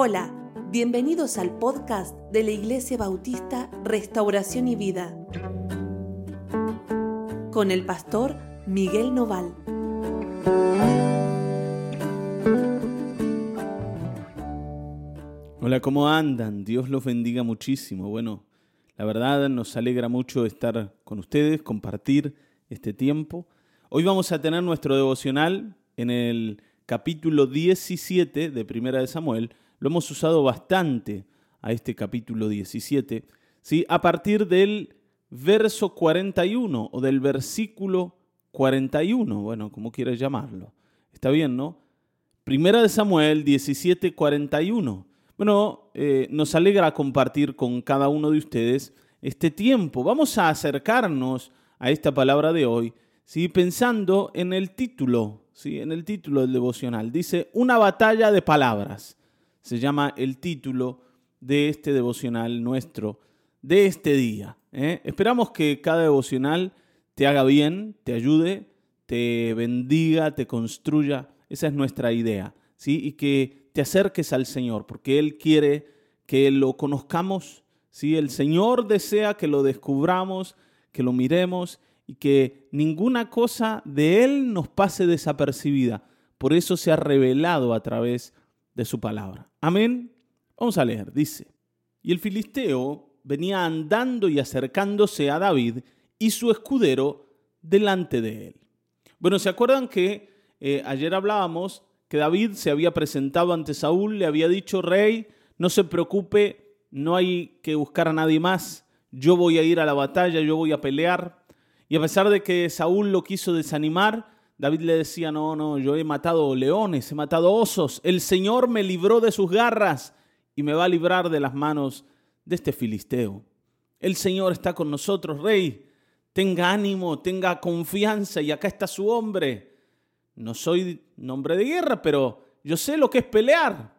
Hola, bienvenidos al podcast de la Iglesia Bautista Restauración y Vida con el pastor Miguel Noval. Hola, ¿cómo andan? Dios los bendiga muchísimo. Bueno, la verdad nos alegra mucho estar con ustedes, compartir este tiempo. Hoy vamos a tener nuestro devocional en el capítulo 17 de Primera de Samuel. Lo hemos usado bastante a este capítulo 17, ¿sí? a partir del verso 41 o del versículo 41, bueno, como quieras llamarlo. Está bien, ¿no? Primera de Samuel 17, 41. Bueno, eh, nos alegra compartir con cada uno de ustedes este tiempo. Vamos a acercarnos a esta palabra de hoy, ¿sí? pensando en el título, ¿sí? en el título del devocional. Dice, una batalla de palabras. Se llama el título de este devocional nuestro, de este día. ¿eh? Esperamos que cada devocional te haga bien, te ayude, te bendiga, te construya. Esa es nuestra idea. ¿sí? Y que te acerques al Señor, porque Él quiere que lo conozcamos. ¿sí? El Señor desea que lo descubramos, que lo miremos y que ninguna cosa de Él nos pase desapercibida. Por eso se ha revelado a través de su palabra. Amén. Vamos a leer. Dice, y el filisteo venía andando y acercándose a David y su escudero delante de él. Bueno, ¿se acuerdan que eh, ayer hablábamos que David se había presentado ante Saúl, le había dicho, rey, no se preocupe, no hay que buscar a nadie más, yo voy a ir a la batalla, yo voy a pelear. Y a pesar de que Saúl lo quiso desanimar, David le decía, no, no, yo he matado leones, he matado osos, el Señor me libró de sus garras y me va a librar de las manos de este filisteo. El Señor está con nosotros, rey. Tenga ánimo, tenga confianza y acá está su hombre. No soy nombre de guerra, pero yo sé lo que es pelear.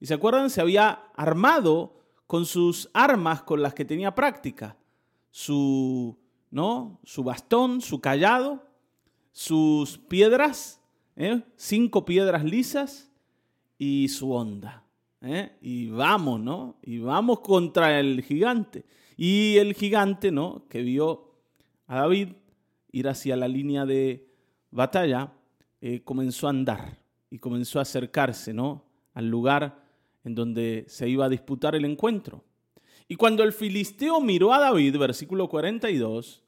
Y se acuerdan, se había armado con sus armas con las que tenía práctica. Su, ¿no? Su bastón, su callado, sus piedras, ¿eh? cinco piedras lisas y su onda. ¿eh? Y vamos, ¿no? Y vamos contra el gigante. Y el gigante, ¿no? Que vio a David ir hacia la línea de batalla, eh, comenzó a andar y comenzó a acercarse, ¿no? Al lugar en donde se iba a disputar el encuentro. Y cuando el filisteo miró a David, versículo 42,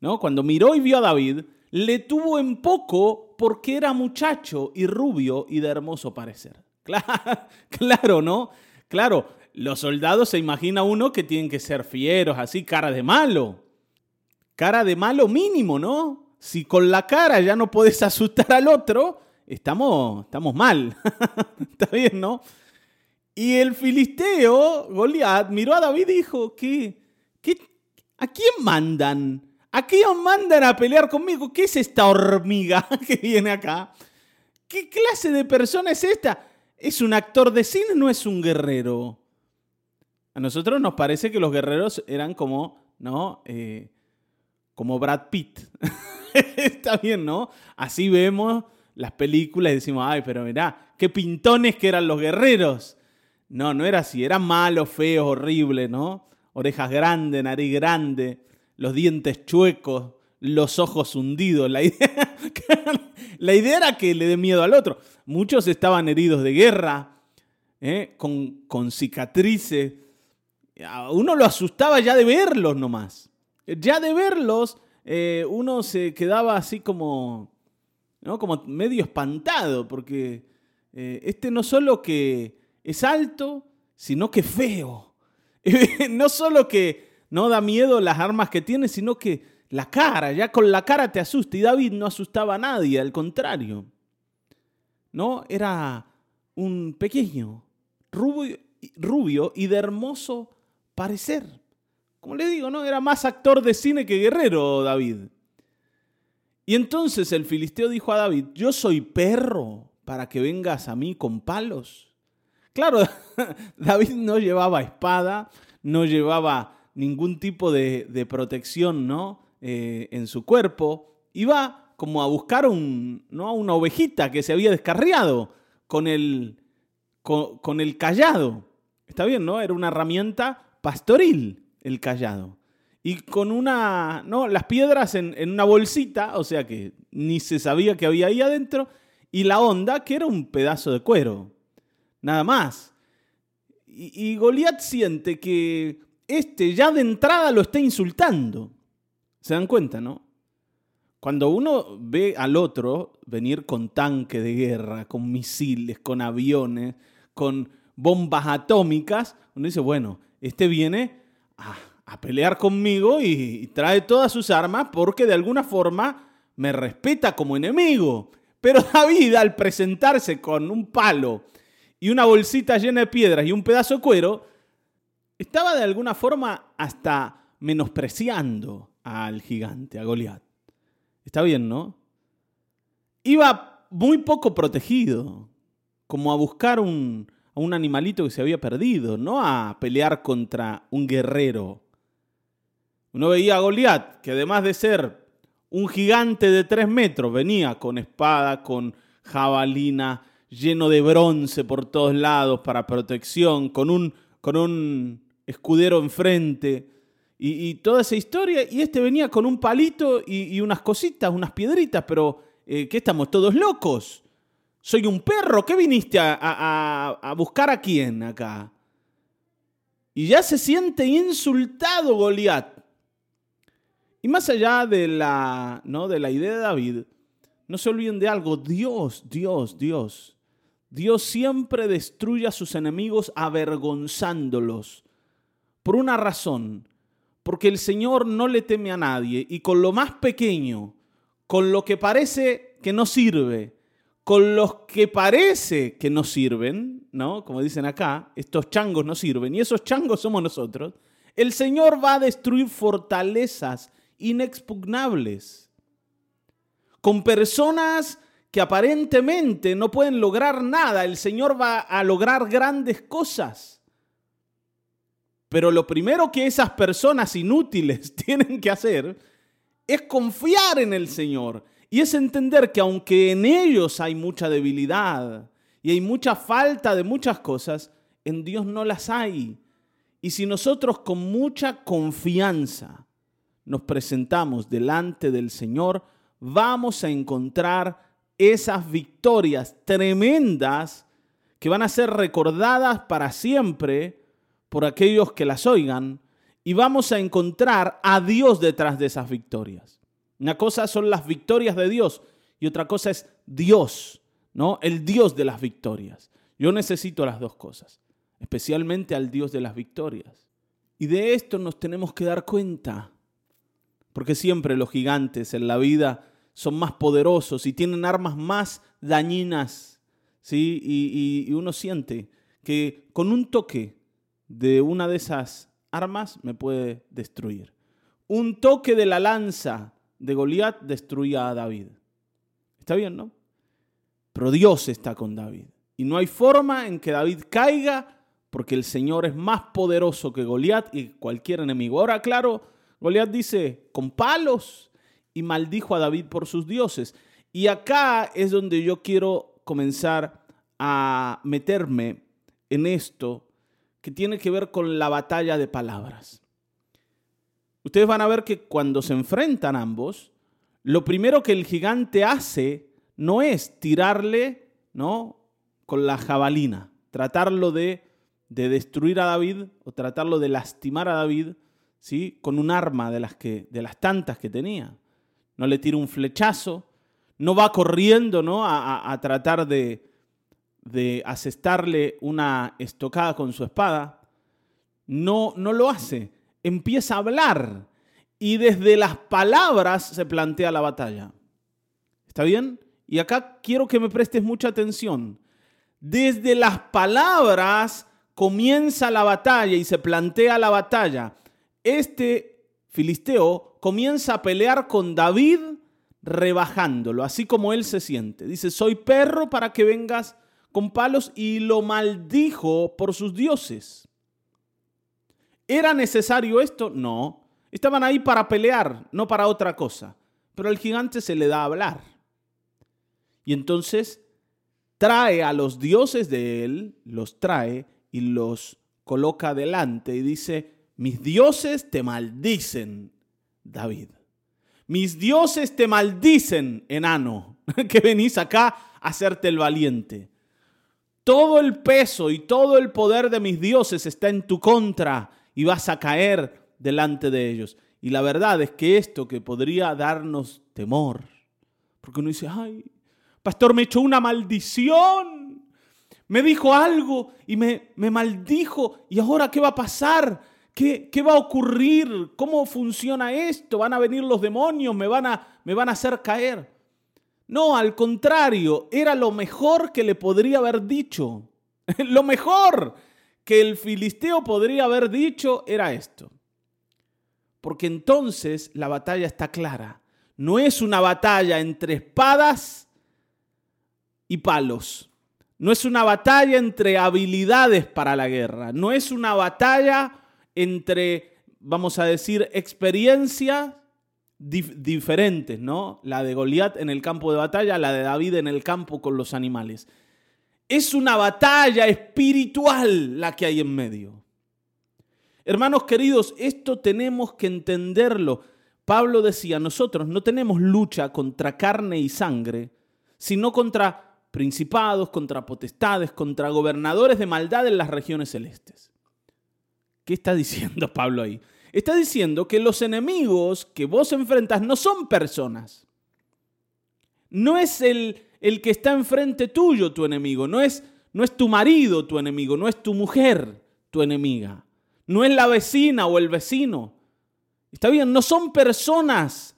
¿no? Cuando miró y vio a David, le tuvo en poco porque era muchacho y rubio y de hermoso parecer. Claro, claro, ¿no? Claro, los soldados se imagina uno que tienen que ser fieros, así, cara de malo. Cara de malo mínimo, ¿no? Si con la cara ya no puedes asustar al otro, estamos, estamos mal. Está bien, ¿no? Y el filisteo, Goliat, miró a David y dijo, ¿qué, ¿a quién mandan? ¿A quién mandan a pelear conmigo? ¿Qué es esta hormiga que viene acá? ¿Qué clase de persona es esta? ¿Es un actor de cine? No es un guerrero. A nosotros nos parece que los guerreros eran como, ¿no? Eh, como Brad Pitt. Está bien, ¿no? Así vemos las películas y decimos, ay, pero mirá, qué pintones que eran los guerreros. No, no era así, eran malos, feos, horribles, ¿no? Orejas grandes, nariz grande, los dientes chuecos, los ojos hundidos. La idea, la idea era que le dé miedo al otro. Muchos estaban heridos de guerra, ¿eh? con, con cicatrices. Uno lo asustaba ya de verlos nomás. Ya de verlos, eh, uno se quedaba así como, ¿no? como medio espantado, porque eh, este no solo que es alto, sino que feo. no solo que no da miedo las armas que tiene, sino que la cara, ya con la cara te asusta. Y David no asustaba a nadie, al contrario. No, era un pequeño, rubio, rubio y de hermoso parecer. Como le digo, ¿no? Era más actor de cine que guerrero, David. Y entonces el filisteo dijo a David, yo soy perro para que vengas a mí con palos. Claro, David no llevaba espada, no llevaba ningún tipo de, protección ¿no? Eh, en su cuerpo. Iba como a buscar un, ¿no? una ovejita que se había descarriado con el, con, el callado. Está bien, ¿no? Era una herramienta pastoril el callado. Y con una, ¿no? Las piedras en, en, una bolsita, o sea que ni se sabía que había ahí adentro, y la onda, que era un pedazo de cuero. Nada más. Y, y Goliat siente que este ya de entrada lo está insultando. ¿Se dan cuenta, no? Cuando uno ve al otro venir con tanque de guerra, con misiles, con aviones, con bombas atómicas, uno dice, bueno, este viene a, pelear conmigo y, trae todas sus armas porque de alguna forma me respeta como enemigo. Pero David, al presentarse con un palo y una bolsita llena de piedras y un pedazo de cuero, estaba de alguna forma hasta menospreciando al gigante, a Goliat. Está bien, ¿no? Iba muy poco protegido, como a buscar un, a un animalito que se había perdido, no a pelear contra un guerrero. Uno veía a Goliat, que además de ser un gigante de tres metros, venía con espada, con jabalina, lleno de bronce por todos lados para protección, con un, con un escudero enfrente y, toda esa historia. Y este venía con un palito y, unas cositas, unas piedritas, pero eh, ¿qué estamos todos locos? Soy un perro, ¿qué viniste a, a buscar a quién acá? Y ya se siente insultado Goliat. Y más allá de la, ¿no? de la idea de David, no se olviden de algo, Dios, Dios, Dios. Dios siempre destruye a sus enemigos avergonzándolos por una razón, porque el Señor no le teme a nadie y con lo más pequeño, con lo que parece que no sirve, con los que parece que no sirven, ¿no? Como dicen acá, estos changos no sirven y esos changos somos nosotros, el Señor va a destruir fortalezas inexpugnables con personas que aparentemente no pueden lograr nada, el Señor va a lograr grandes cosas. Pero lo primero que esas personas inútiles tienen que hacer es confiar en el Señor y es entender que aunque en ellos hay mucha debilidad y hay mucha falta de muchas cosas, en Dios no las hay. Y si nosotros con mucha confianza nos presentamos delante del Señor, vamos a encontrar esas victorias tremendas que van a ser recordadas para siempre por aquellos que las oigan y vamos a encontrar a Dios detrás de esas victorias. Una cosa son las victorias de Dios y otra cosa es Dios, ¿no? El Dios de las victorias. Yo necesito las dos cosas, especialmente al Dios de las victorias. Y de esto nos tenemos que dar cuenta, porque siempre los gigantes en la vida son más poderosos y tienen armas más dañinas, ¿sí? Y, y uno siente que con un toque de una de esas armas me puede destruir. Un toque de la lanza de Goliat destruía a David. Está bien, ¿no? Pero Dios está con David. Y no hay forma en que David caiga porque el Señor es más poderoso que Goliat y cualquier enemigo. Ahora, claro, Goliat dice, con palos, y maldijo a David por sus dioses. Y acá es donde yo quiero comenzar a meterme en esto que tiene que ver con la batalla de palabras. Ustedes van a ver que cuando se enfrentan ambos, lo primero que el gigante hace no es tirarle, ¿no? Con la jabalina, tratarlo de, de destruir a David o tratarlo de lastimar a David, ¿sí? Con un arma de las, que, de las tantas que tenía. No le tira un flechazo, no va corriendo, ¿no? a tratar de, de asestarle una estocada con su espada, no, no lo hace. Empieza a hablar y desde las palabras se plantea la batalla. ¿Está bien? Y acá quiero que me prestes mucha atención. Desde las palabras comienza la batalla y se plantea la batalla. Este filisteo comienza a pelear con David rebajándolo, así como él se siente. Dice, soy perro para que vengas con palos y lo maldijo por sus dioses. ¿Era necesario esto? No. Estaban ahí para pelear, no para otra cosa. Pero al gigante se le da a hablar. Y entonces trae a los dioses de él, los trae y los coloca delante y dice, mis dioses te maldicen, David. Mis dioses te maldicen, enano, que venís acá a hacerte el valiente. Todo el peso y todo el poder de mis dioses está en tu contra y vas a caer delante de ellos. Y la verdad es que esto que podría darnos temor, porque uno dice, ay, pastor, me echó una maldición, me dijo algo y me, me maldijo, y ahora qué va a pasar? ¿Qué, ¿Qué, va a ocurrir? ¿Cómo funciona esto? ¿Van a venir los demonios? ¿Me van, a, ¿Me van a hacer caer? No, al contrario, era lo mejor que le podría haber dicho. lo mejor que el filisteo podría haber dicho era esto. Porque entonces la batalla está clara. No es una batalla entre espadas y palos. No es una batalla entre habilidades para la guerra. No es una batalla entre, vamos a decir, diferentes, ¿no? La de Goliat en el campo de batalla, la de David en el campo con los animales. Es una batalla espiritual la que hay en medio. Hermanos queridos, esto tenemos que entenderlo. Pablo decía, nosotros no tenemos lucha contra carne y sangre, sino contra principados, contra potestades, contra gobernadores de maldad en las regiones celestes. ¿Qué está diciendo Pablo ahí? Está diciendo que los enemigos que vos enfrentas no son personas. No es el, el que está enfrente tuyo tu enemigo, no es, no es tu marido tu enemigo, no es tu mujer tu enemiga, no es la vecina o el vecino. Está bien, no son personas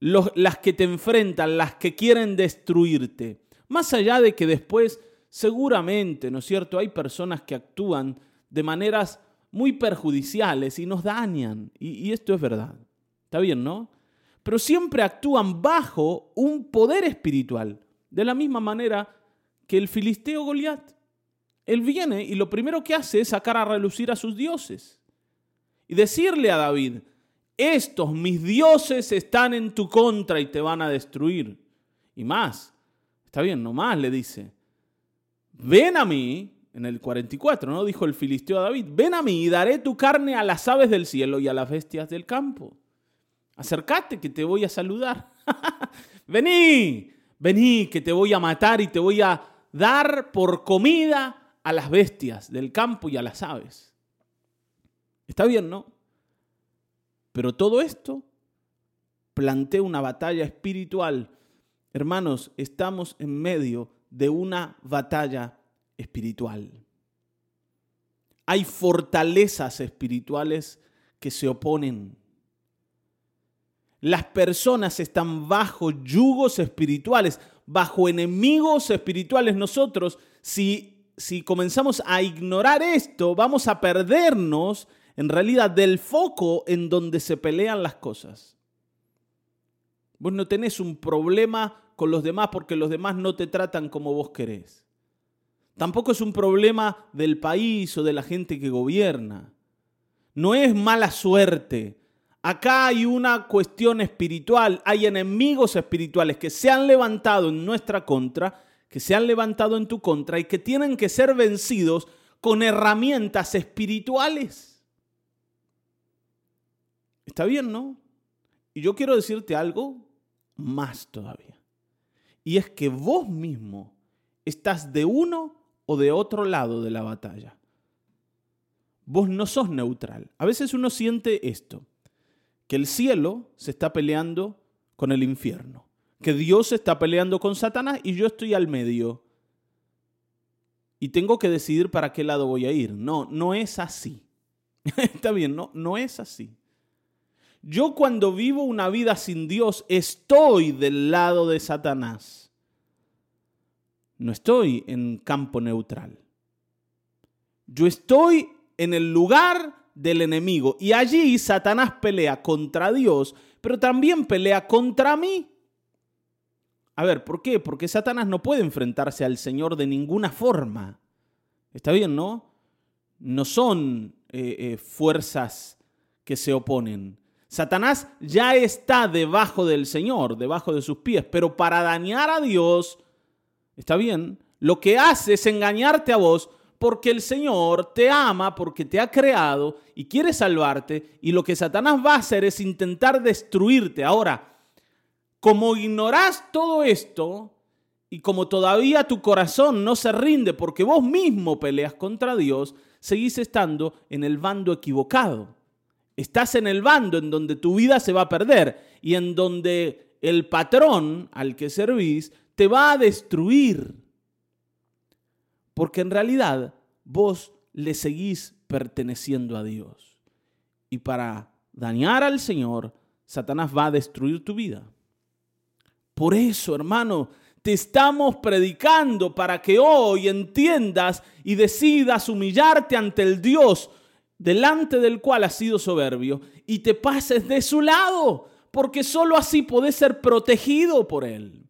las que te enfrentan, las que quieren destruirte. Más allá de que después, seguramente, ¿no es cierto? Hay personas que actúan de maneras muy perjudiciales y nos dañan. Y, esto es verdad. Está bien, ¿no? Pero siempre actúan bajo un poder espiritual. De la misma manera que el filisteo Goliat. Él viene y lo primero que hace es sacar a relucir a sus dioses. Y decirle a David, estos mis dioses están en tu contra y te van a destruir. Y más, está bien, no más le dice, ven a mí, en el 44, ¿no? Dijo el filisteo a David, ven a mí y daré tu carne a las aves del cielo y a las bestias del campo. Acércate que te voy a saludar. vení, vení que te voy a matar y te voy a dar por comida a las bestias del campo y a las aves. Está bien, ¿no? Pero todo esto plantea una batalla espiritual. Hermanos, estamos en medio de una batalla espiritual. Hay fortalezas espirituales que se oponen. Las personas están bajo yugos espirituales, bajo enemigos espirituales. Nosotros, si, si comenzamos a ignorar esto, vamos a perdernos en realidad del foco en donde se pelean las cosas. Vos no tenés un problema con los demás porque los demás no te tratan como vos querés. Tampoco es un problema del país o de la gente que gobierna. No es mala suerte. Acá hay una cuestión espiritual, hay enemigos espirituales que se han levantado en nuestra contra, que se han levantado en tu contra y que tienen que ser vencidos con herramientas espirituales. Está bien, ¿no? Y yo quiero decirte algo más todavía. Y es que vos mismo estás de uno o de otro lado de la batalla. Vos no sos neutral. A veces uno siente esto, que el cielo se está peleando con el infierno, que Dios está peleando con Satanás y yo estoy al medio. Y tengo que decidir para qué lado voy a ir. No, no es así. está bien, no, no es así. Yo cuando vivo una vida sin Dios estoy del lado de Satanás. No estoy en campo neutral. Yo estoy en el lugar del enemigo y allí Satanás pelea contra Dios, pero también pelea contra mí. A ver, ¿por qué? Porque Satanás no puede enfrentarse al Señor de ninguna forma. Está bien, ¿no? No son eh, eh, fuerzas que se oponen. Satanás ya está debajo del Señor, debajo de sus pies, pero para dañar a Dios ¿Está bien? Lo que hace es engañarte a vos porque el Señor te ama, porque te ha creado y quiere salvarte. Y lo que Satanás va a hacer es intentar destruirte. Ahora, como ignorás todo esto y como todavía tu corazón no se rinde porque vos mismo peleas contra Dios, seguís estando en el bando equivocado. Estás en el bando en donde tu vida se va a perder y en donde el patrón al que servís te va a destruir. Porque en realidad vos le seguís perteneciendo a Dios. Y para dañar al Señor, Satanás va a destruir tu vida. Por eso, hermano, te estamos predicando para que hoy entiendas y decidas humillarte ante el Dios delante del cual has sido soberbio y te pases de su lado, porque sólo así podés ser protegido por Él.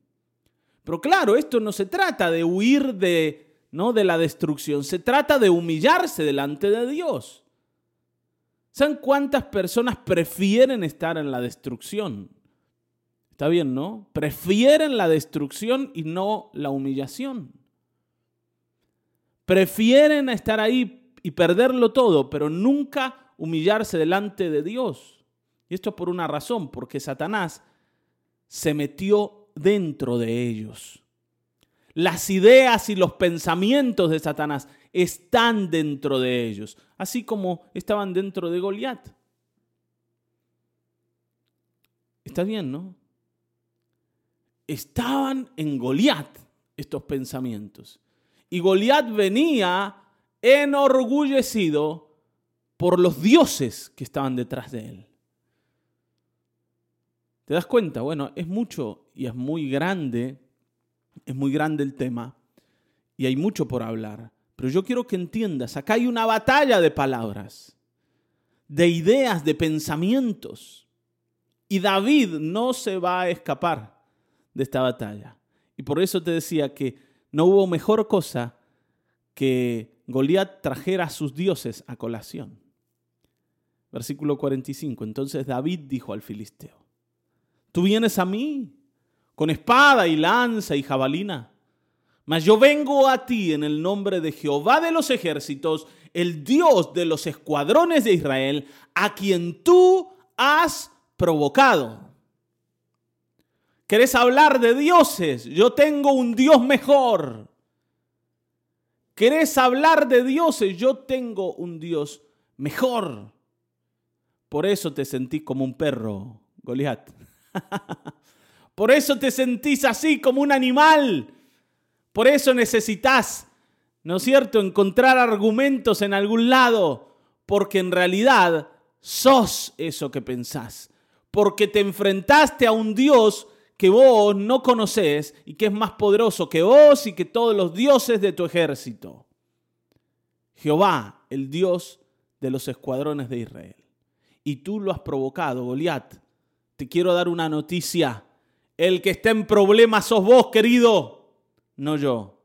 Pero claro, esto no se trata de huir de, ¿no? de la destrucción, se trata de humillarse delante de Dios. ¿Saben cuántas personas prefieren estar en la destrucción? Está bien, ¿no? Prefieren la destrucción y no la humillación. Prefieren estar ahí y perderlo todo, pero nunca humillarse delante de Dios. Y esto es por una razón, porque Satanás se metió dentro de ellos. Las ideas y los pensamientos de Satanás están dentro de ellos, así como estaban dentro de Goliat. Está bien, ¿no? Estaban en Goliat estos pensamientos. Y Goliat venía enorgullecido por los dioses que estaban detrás de él. ¿Te das cuenta? Bueno, es mucho y es muy grande, es muy grande el tema y hay mucho por hablar. Pero yo quiero que entiendas, acá hay una batalla de palabras, de ideas, de pensamientos. Y David no se va a escapar de esta batalla. Y por eso te decía que no hubo mejor cosa que Goliat trajera a sus dioses a colación. Versículo 45. Entonces David dijo al filisteo, Tú vienes a mí con espada y lanza y jabalina. Mas yo vengo a ti en el nombre de Jehová de los ejércitos, el Dios de los escuadrones de Israel, a quien tú has provocado. ¿Querés hablar de dioses? Yo tengo un Dios mejor. ¿Querés hablar de dioses? Yo tengo un Dios mejor. Por eso te sentí como un perro, Goliat. Por eso te sentís así como un animal. Por eso necesitas, ¿no es cierto?, encontrar argumentos en algún lado, porque en realidad sos eso que pensás. Porque te enfrentaste a un Dios que vos no conoces y que es más poderoso que vos y que todos los dioses de tu ejército. Jehová, el Dios de los escuadrones de Israel. Y tú lo has provocado, Goliat, te quiero dar una noticia. El que está en problemas sos vos, querido, no yo.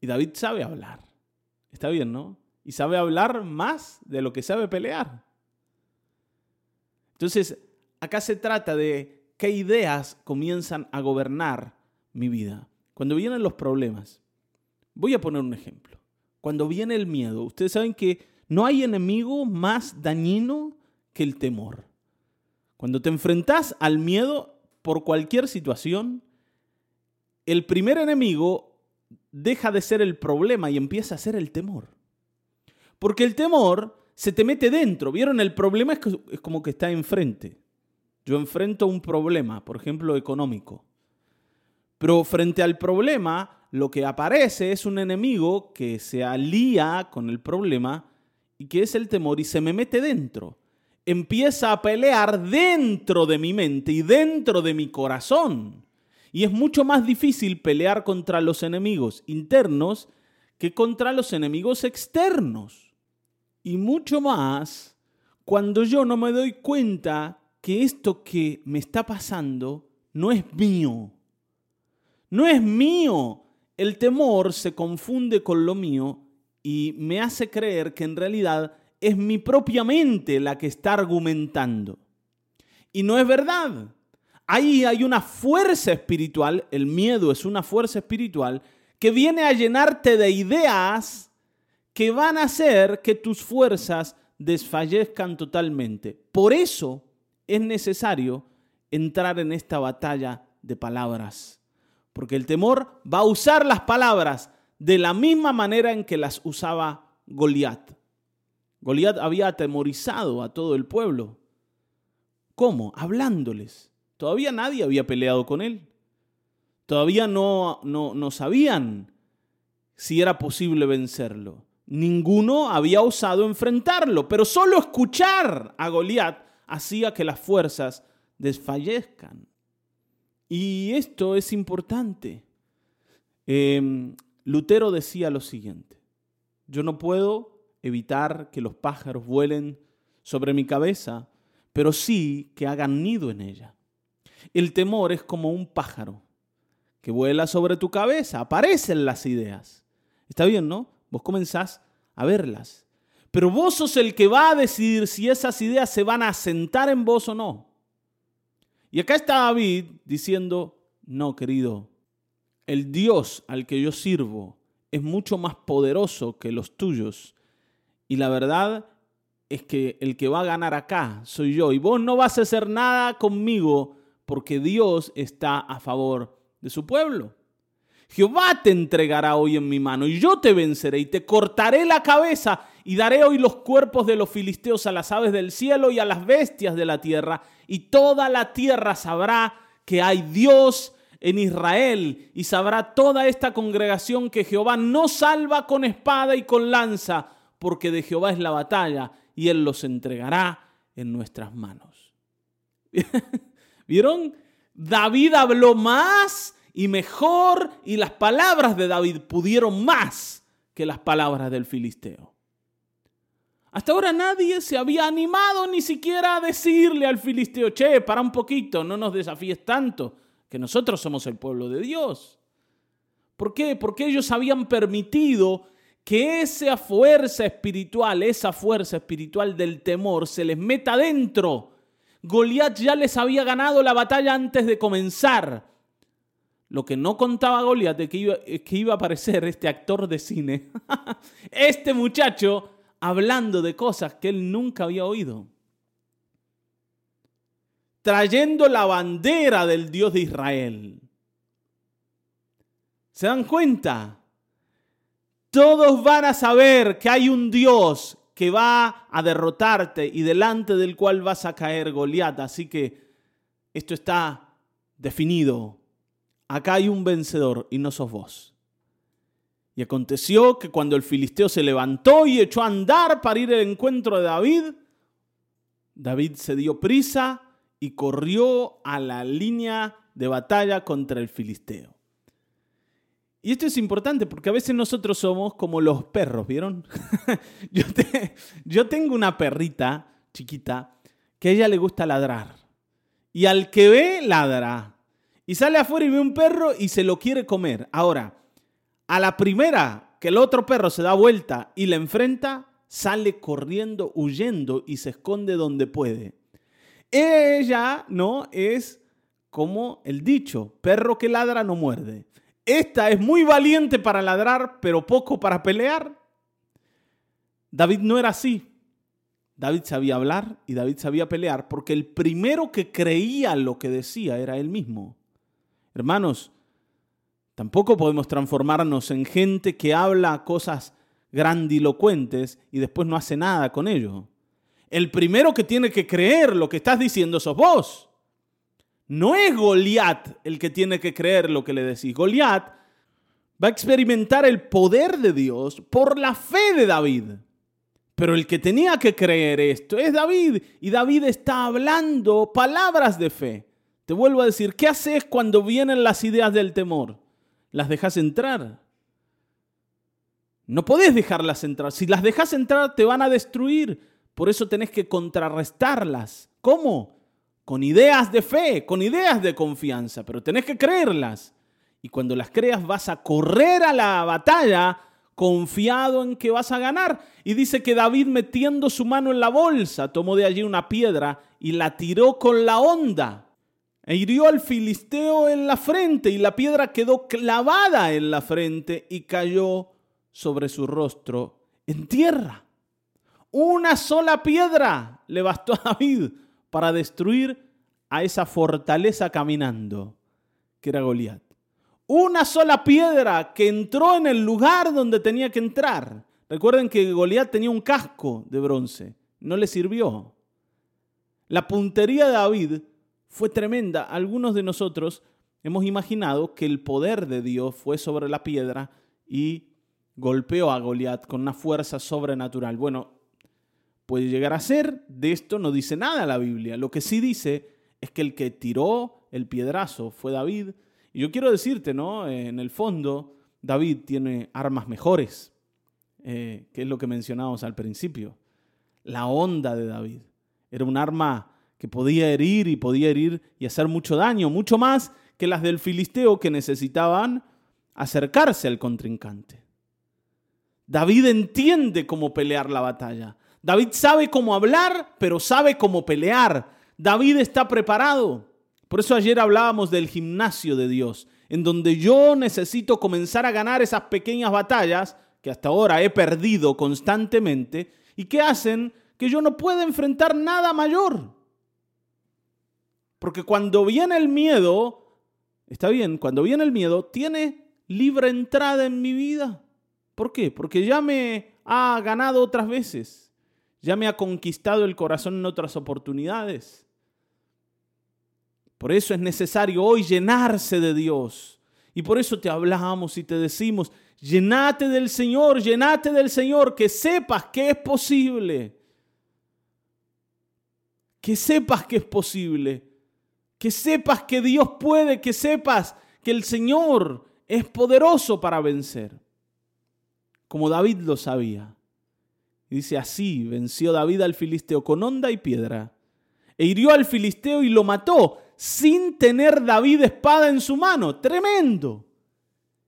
Y David sabe hablar. Está bien, ¿no? Y sabe hablar más de lo que sabe pelear. Entonces, acá se trata de qué ideas comienzan a gobernar mi vida. Cuando vienen los problemas, voy a poner un ejemplo. Cuando viene el miedo, ustedes saben que no hay enemigo más dañino que el temor. Cuando te enfrentas al miedo por cualquier situación, el primer enemigo deja de ser el problema y empieza a ser el temor. Porque el temor se te mete dentro. ¿Vieron? El problema es, es como que está enfrente. Yo enfrento un problema, por ejemplo, económico. Pero frente al problema, lo que aparece es un enemigo que se alía con el problema y que es el temor y se me mete dentro empieza a pelear dentro de mi mente y dentro de mi corazón. Y es mucho más difícil pelear contra los enemigos internos que contra los enemigos externos. Y mucho más cuando yo no me doy cuenta que esto que me está pasando no es mío. No es mío. El temor se confunde con lo mío y me hace creer que en realidad es mi propia mente la que está argumentando. Y no es verdad. ahí hay una fuerza espiritual, el miedo es una fuerza espiritual que viene a llenarte de ideas que van a hacer que tus fuerzas desfallezcan totalmente. Por eso es necesario entrar en esta batalla de palabras, porque el temor va a usar las palabras de la misma manera en que las usaba Goliat. Goliat había atemorizado a todo el pueblo. ¿Cómo? Hablándoles. Todavía nadie había peleado con él. Todavía no, no, no sabían si era posible vencerlo. Ninguno había osado enfrentarlo, pero solo escuchar a Goliat hacía que las fuerzas desfallezcan. Y esto es importante. Em, Lutero decía lo siguiente, yo no puedo evitar que los pájaros vuelen sobre mi cabeza, pero sí que hagan nido en ella. El temor es como un pájaro que vuela sobre tu cabeza, aparecen las ideas. Está bien, ¿no? Vos comenzás a verlas. Pero vos sos el que va a decidir si esas ideas se van a asentar en vos o no. Y acá está David diciendo, no, querido, el Dios al que yo sirvo es mucho más poderoso que los tuyos. Y la verdad es que el que va a ganar acá soy yo. Y vos no vas a hacer nada conmigo porque Dios está a favor de su pueblo. Jehová te entregará hoy en mi mano y yo te venceré y te cortaré la cabeza y daré hoy los cuerpos de los filisteos a las aves del cielo y a las bestias de la tierra y toda la tierra sabrá que hay Dios en Israel y sabrá toda esta congregación que Jehová no salva con espada y con lanza, porque de Jehová es la batalla y él los entregará en nuestras manos. ¿Vieron? David habló más y mejor y las palabras de David pudieron más que las palabras del filisteo. Hasta ahora nadie se había animado ni siquiera a decirle al filisteo, che, para un poquito, no nos desafíes tanto, que nosotros somos el pueblo de Dios. ¿Por qué? Porque ellos habían permitido que esa fuerza espiritual, esa fuerza espiritual del temor se les meta dentro. Goliat ya les había ganado la batalla antes de comenzar. Lo que no contaba Goliat de que iba, que iba a aparecer este actor de cine, este muchacho hablando de cosas que él nunca había oído. Trayendo la bandera del Dios de Israel. ¿Se dan cuenta? Todos van a saber que hay un Dios que va a derrotarte y delante del cual vas a caer Goliat. Así que esto está definido acá hay un vencedor y no sos vos. Y aconteció que cuando el filisteo se levantó y echó a andar para ir al encuentro de David, David se dio prisa y corrió a la línea de batalla contra el filisteo. Y esto es importante porque a veces nosotros somos como los perros, ¿vieron? yo, tengo una perrita chiquita que a ella le gusta ladrar. Y al que ve, ladra. Y sale afuera y ve un perro y se lo quiere comer. Ahora, a la primera que el otro perro se da vuelta y le enfrenta, sale corriendo, huyendo y se esconde donde puede. Ella, ¿no? Es como el dicho, perro que ladra no muerde. Esta es muy valiente para ladrar, pero poco para pelear. David no era así. David sabía hablar y David sabía pelear porque el primero que creía lo que decía era él mismo. Hermanos, tampoco podemos transformarnos en gente que habla cosas grandilocuentes y después no hace nada con ello. El primero que tiene que creer lo que estás diciendo sos vos. No es Goliat el que tiene que creer lo que le decís. Goliat va a experimentar el poder de Dios por la fe de David. Pero el que tenía que creer esto es David. Y David está hablando palabras de fe. Te vuelvo a decir, ¿qué haces cuando vienen las ideas del temor? ¿Las dejas entrar? No podés dejarlas entrar. Si las dejas entrar, te van a destruir. Por eso tenés que contrarrestarlas. ¿Cómo? Con ideas de fe, con ideas de confianza, pero tenés que creerlas. Y cuando las creas vas a correr a la batalla confiado en que vas a ganar. Y dice que David metiendo su mano en la bolsa, tomó de allí una piedra y la tiró con la onda e hirió al filisteo en la frente y la piedra quedó clavada en la frente y cayó sobre su rostro en tierra. Una sola piedra le bastó a David para destruir a esa fortaleza caminando, que era Goliat. Una sola piedra que entró en el lugar donde tenía que entrar. Recuerden que Goliat tenía un casco de bronce, no le sirvió. La puntería de David fue tremenda. Algunos de nosotros hemos imaginado que el poder de Dios fue sobre la piedra y golpeó a Goliat con una fuerza sobrenatural. Bueno, puede llegar a ser, de esto no dice nada la Biblia. Lo que sí dice es que el que tiró el piedrazo fue David. Y yo quiero decirte, ¿no? En el fondo, David tiene armas mejores, eh, que es lo que mencionábamos al principio. La onda de David era un arma que podía herir y podía herir y hacer mucho daño, mucho más que las del filisteo que necesitaban acercarse al contrincante. David entiende cómo pelear la batalla. David sabe cómo hablar, pero sabe cómo pelear. David está preparado. Por eso ayer hablábamos del gimnasio de Dios, en donde yo necesito comenzar a ganar esas pequeñas batallas que hasta ahora he perdido constantemente y que hacen que yo no pueda enfrentar nada mayor. Porque cuando viene el miedo, está bien, cuando viene el miedo, tiene libre entrada en mi vida. ¿Por qué? Porque ya me ha ganado otras veces, ya me ha conquistado el corazón en otras oportunidades. Por eso es necesario hoy llenarse de Dios. Y por eso te hablamos y te decimos, llenate del Señor, llenate del Señor, que sepas que es posible. Que sepas que es posible que sepas que Dios puede, que sepas que el Señor es poderoso para vencer, como David lo sabía. Dice así, venció David al filisteo con honda y piedra, e hirió al filisteo y lo mató, sin tener David espada en su mano. Tremendo.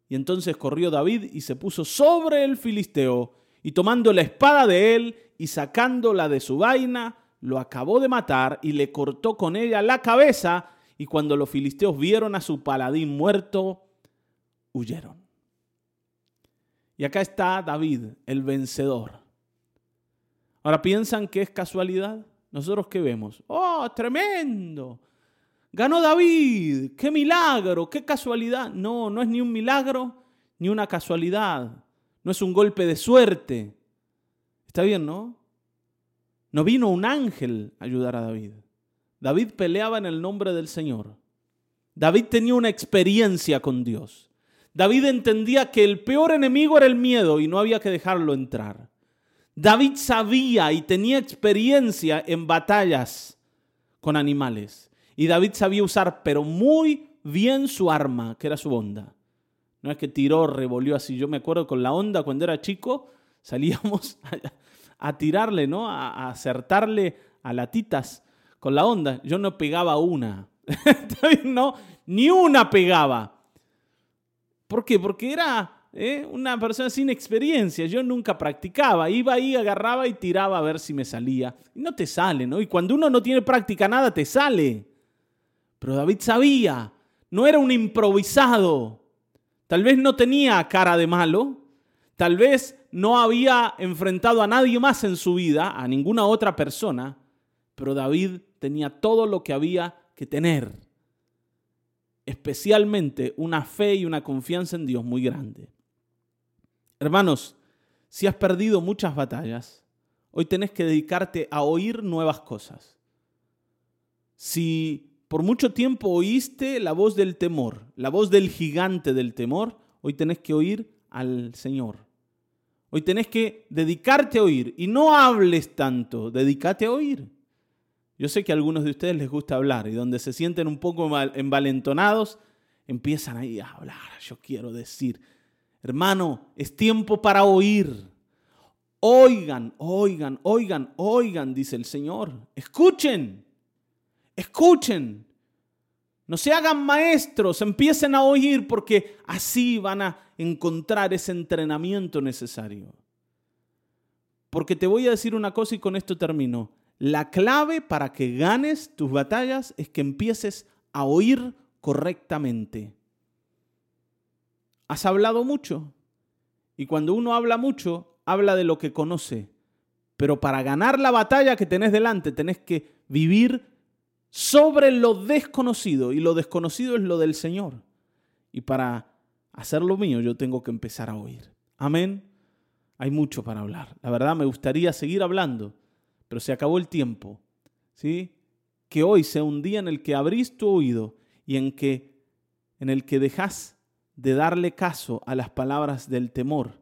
Y entonces corrió David y se puso sobre el filisteo, y tomando la espada de él y sacándola de su vaina, lo acabó de matar y le cortó con ella la cabeza, y cuando los filisteos vieron a su paladín muerto, huyeron. Y acá está David, el vencedor. Ahora piensan que es casualidad. Nosotros qué vemos? ¡Oh, tremendo! Ganó David, qué milagro, qué casualidad. No, no es ni un milagro ni una casualidad. No es un golpe de suerte. Está bien, ¿no? No vino un ángel a ayudar a David. David peleaba en el nombre del Señor. David tenía una experiencia con Dios. David entendía que el peor enemigo era el miedo y no había que dejarlo entrar. David sabía y tenía experiencia en batallas con animales. Y David sabía usar, pero muy bien su arma, que era su onda. No es que tiró, revolvió así. Yo me acuerdo con la onda cuando era chico, salíamos a tirarle, ¿no? A, acertarle a latitas con la onda. Yo no pegaba una. no, ni una pegaba. ¿Por qué? Porque era ¿eh? una persona sin experiencia. Yo nunca practicaba. Iba ahí, agarraba y tiraba a ver si me salía. Y no te sale, ¿no? Y cuando uno no tiene práctica nada, te sale. Pero David sabía. No era un improvisado. Tal vez no tenía cara de malo. Tal vez no había enfrentado a nadie más en su vida, a ninguna otra persona, pero David tenía todo lo que había que tener, especialmente una fe y una confianza en Dios muy grande. Hermanos, si has perdido muchas batallas, hoy tenés que dedicarte a oír nuevas cosas. Si por mucho tiempo oíste la voz del temor, la voz del gigante del temor, hoy tenés que oír al Señor Hoy tenés que dedicarte a oír y no hables tanto, dedícate a oír. Yo sé que a algunos de ustedes les gusta hablar y donde se sienten un poco envalentonados, empiezan ahí a hablar. Yo quiero decir, hermano, es tiempo para oír. Oigan, oigan, oigan, oigan, dice el Señor. Escuchen, escuchen. No se hagan maestros, empiecen a oír porque así van a encontrar ese entrenamiento necesario. Porque te voy a decir una cosa y con esto termino. La clave para que ganes tus batallas es que empieces a oír correctamente. Has hablado mucho. Y cuando uno habla mucho, habla de lo que conoce. Pero para ganar la batalla que tenés delante, tenés que vivir sobre lo desconocido. Y lo desconocido es lo del Señor. Y para hacer lo mío, yo tengo que empezar a oír. Amén. Hay mucho para hablar. La verdad me gustaría seguir hablando, pero se acabó el tiempo. ¿Sí? Que hoy sea un día en el que abrís tu oído y en que en el que dejas de darle caso a las palabras del temor.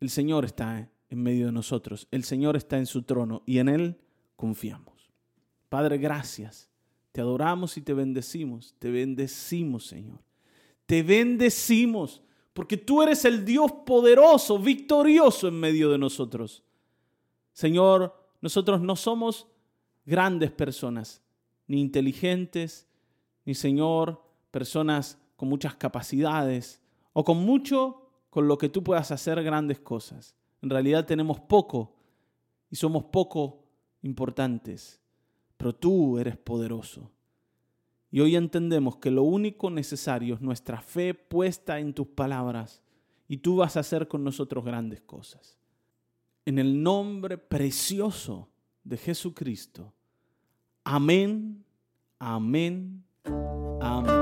El Señor está en medio de nosotros, el Señor está en su trono y en Él confiamos. Padre, gracias. Te adoramos y te bendecimos. Te bendecimos, Señor. Te bendecimos porque tú eres el Dios poderoso, victorioso en medio de nosotros. Señor, nosotros no somos grandes personas, ni inteligentes, ni Señor, personas con muchas capacidades o con mucho con lo que tú puedas hacer grandes cosas. En realidad tenemos poco y somos poco importantes, pero tú eres poderoso. Y hoy entendemos que lo único necesario es nuestra fe puesta en tus palabras y tú vas a hacer con nosotros grandes cosas. En el nombre precioso de Jesucristo. Amén, amén, amén.